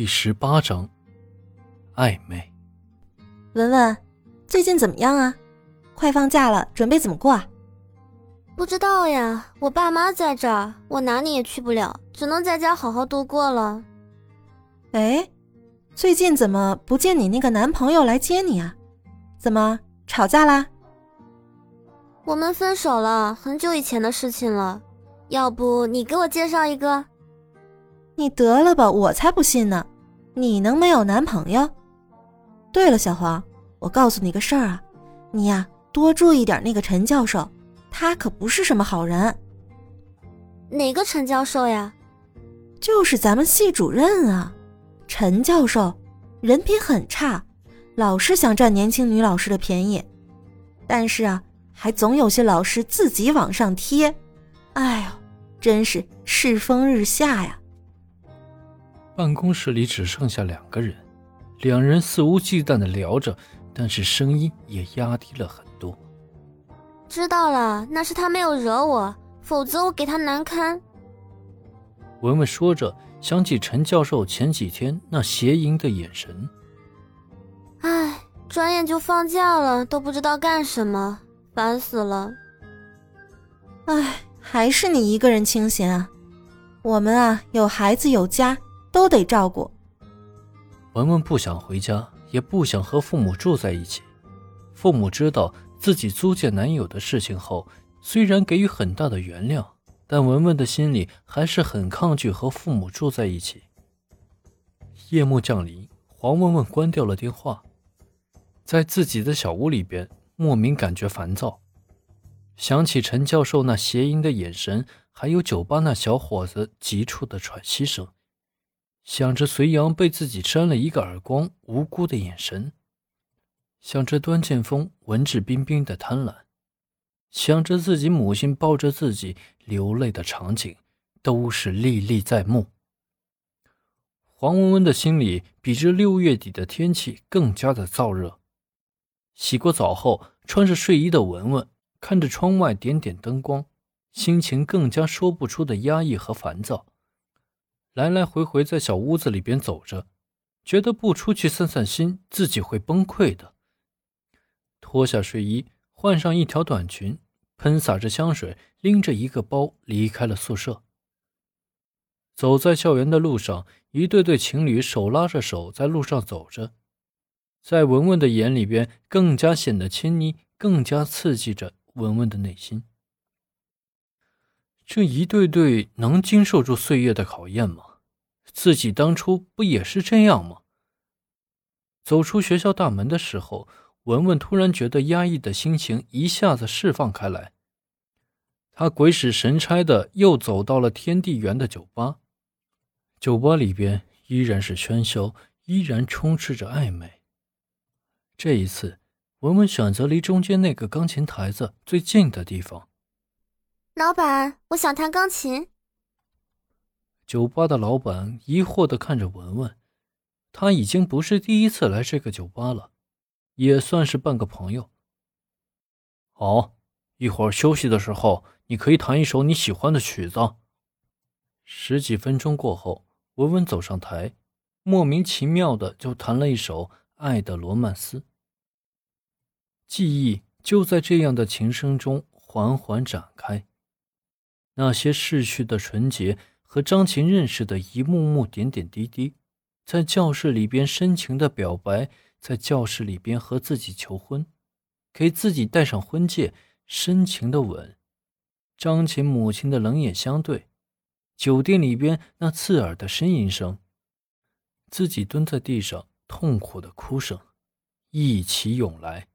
第十八章，暧昧。文文，最近怎么样啊？快放假了，准备怎么过啊？不知道呀，我爸妈在这儿，我哪里也去不了，只能在家好好度过了。哎，最近怎么不见你那个男朋友来接你啊？怎么吵架啦？我们分手了，很久以前的事情了。要不你给我介绍一个？你得了吧，我才不信呢！你能没有男朋友？对了，小黄，我告诉你个事儿啊，你呀多注意点那个陈教授，他可不是什么好人。哪个陈教授呀？就是咱们系主任啊，陈教授，人品很差，老是想占年轻女老师的便宜，但是啊，还总有些老师自己往上贴，哎呦，真是世风日下呀！办公室里只剩下两个人，两人肆无忌惮的聊着，但是声音也压低了很多。知道了，那是他没有惹我，否则我给他难堪。文文说着，想起陈教授前几天那邪淫的眼神。唉，转眼就放假了，都不知道干什么，烦死了。唉，还是你一个人清闲啊？我们啊，有孩子有家。都得照顾。文文不想回家，也不想和父母住在一起。父母知道自己租借男友的事情后，虽然给予很大的原谅，但文文的心里还是很抗拒和父母住在一起。夜幕降临，黄文文关掉了电话，在自己的小屋里边，莫名感觉烦躁，想起陈教授那邪淫的眼神，还有酒吧那小伙子急促的喘息声。想着隋阳被自己扇了一个耳光，无辜的眼神；想着端剑锋文质彬彬的贪婪；想着自己母亲抱着自己流泪的场景，都是历历在目。黄文文的心里比这六月底的天气更加的燥热。洗过澡后，穿着睡衣的文文看着窗外点点灯光，心情更加说不出的压抑和烦躁。来来回回在小屋子里边走着，觉得不出去散散心，自己会崩溃的。脱下睡衣，换上一条短裙，喷洒着香水，拎着一个包离开了宿舍。走在校园的路上，一对对情侣手拉着手在路上走着，在文文的眼里边，更加显得亲昵，更加刺激着文文的内心。这一对对能经受住岁月的考验吗？自己当初不也是这样吗？走出学校大门的时候，文文突然觉得压抑的心情一下子释放开来。他鬼使神差的又走到了天地园的酒吧，酒吧里边依然是喧嚣，依然充斥着暧昧。这一次，文文选择离中间那个钢琴台子最近的地方。老板，我想弹钢琴。酒吧的老板疑惑的看着文文，他已经不是第一次来这个酒吧了，也算是半个朋友。好，一会儿休息的时候，你可以弹一首你喜欢的曲子。十几分钟过后，文文走上台，莫名其妙的就弹了一首《爱的罗曼斯》。记忆就在这样的琴声中缓缓展开。那些逝去的纯洁和张琴认识的一幕幕点点滴滴，在教室里边深情的表白，在教室里边和自己求婚，给自己戴上婚戒，深情的吻，张琴母亲的冷眼相对，酒店里边那刺耳的呻吟声，自己蹲在地上痛苦的哭声，一起涌来，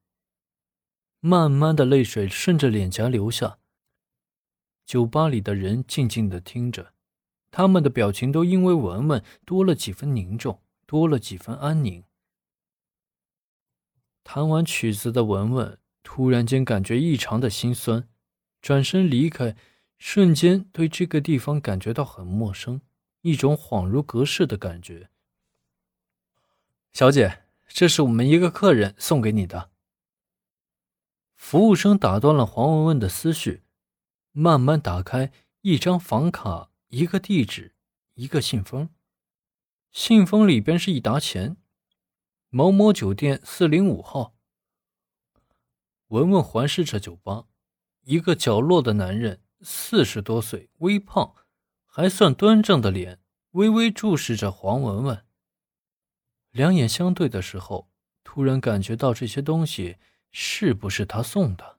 慢慢的泪水顺着脸颊流下。酒吧里的人静静的听着，他们的表情都因为文文多了几分凝重，多了几分安宁。弹完曲子的文文突然间感觉异常的心酸，转身离开，瞬间对这个地方感觉到很陌生，一种恍如隔世的感觉。小姐，这是我们一个客人送给你的。服务生打断了黄文文的思绪。慢慢打开一张房卡，一个地址，一个信封。信封里边是一沓钱，某某酒店四零五号。文文环视着酒吧，一个角落的男人，四十多岁，微胖，还算端正的脸，微微注视着黄文文。两眼相对的时候，突然感觉到这些东西是不是他送的？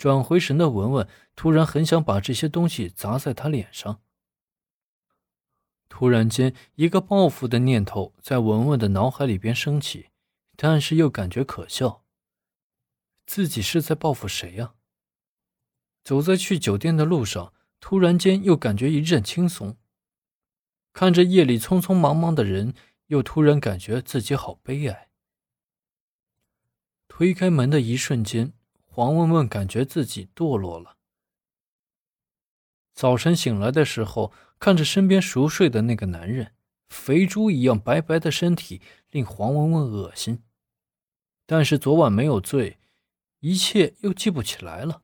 转回神的文文突然很想把这些东西砸在他脸上。突然间，一个报复的念头在文文的脑海里边升起，但是又感觉可笑。自己是在报复谁呀？走在去酒店的路上，突然间又感觉一阵轻松。看着夜里匆匆忙忙的人，又突然感觉自己好悲哀。推开门的一瞬间。黄文文感觉自己堕落了。早晨醒来的时候，看着身边熟睡的那个男人，肥猪一样白白的身体令黄文文恶心。但是昨晚没有醉，一切又记不起来了。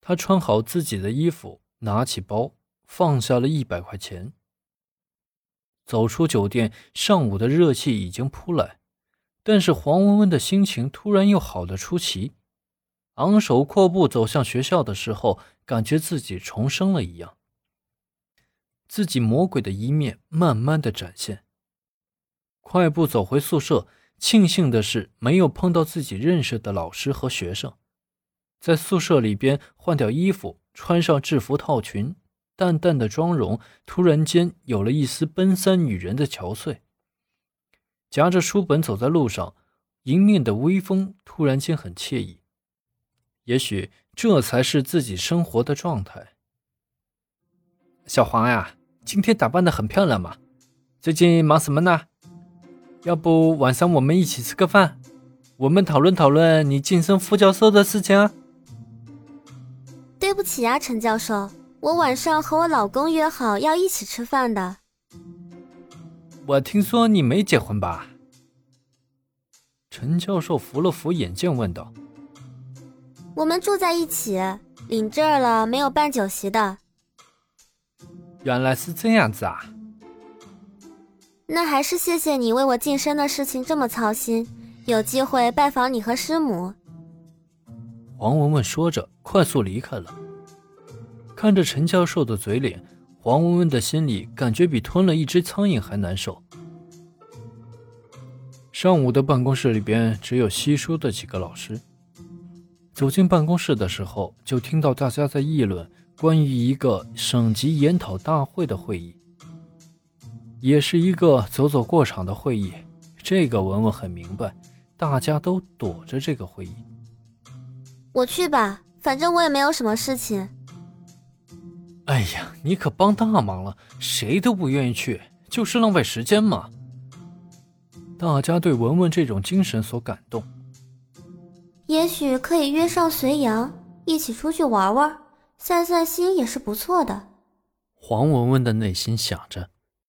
他穿好自己的衣服，拿起包，放下了一百块钱，走出酒店。上午的热气已经扑来，但是黄文文的心情突然又好的出奇。昂首阔步走向学校的时候，感觉自己重生了一样。自己魔鬼的一面慢慢的展现。快步走回宿舍，庆幸的是没有碰到自己认识的老师和学生。在宿舍里边换掉衣服，穿上制服套裙，淡淡的妆容突然间有了一丝奔三女人的憔悴。夹着书本走在路上，迎面的微风突然间很惬意。也许这才是自己生活的状态。小黄呀，今天打扮的很漂亮嘛，最近忙什么呢？要不晚上我们一起吃个饭，我们讨论讨论你晋升副教授的事情啊。对不起啊，陈教授，我晚上和我老公约好要一起吃饭的。我听说你没结婚吧？陈教授扶了扶眼镜，问道。我们住在一起，领证了，没有办酒席的。原来是这样子啊！那还是谢谢你为我晋升的事情这么操心，有机会拜访你和师母。黄文文说着，快速离开了。看着陈教授的嘴脸，黄文文的心里感觉比吞了一只苍蝇还难受。上午的办公室里边只有稀疏的几个老师。走进办公室的时候，就听到大家在议论关于一个省级研讨大会的会议，也是一个走走过场的会议。这个文文很明白，大家都躲着这个会议。我去吧，反正我也没有什么事情。哎呀，你可帮大忙了，谁都不愿意去，就是浪费时间嘛。大家对文文这种精神所感动。也许可以约上隋阳一起出去玩玩，散散心也是不错的。黄文文的内心想着。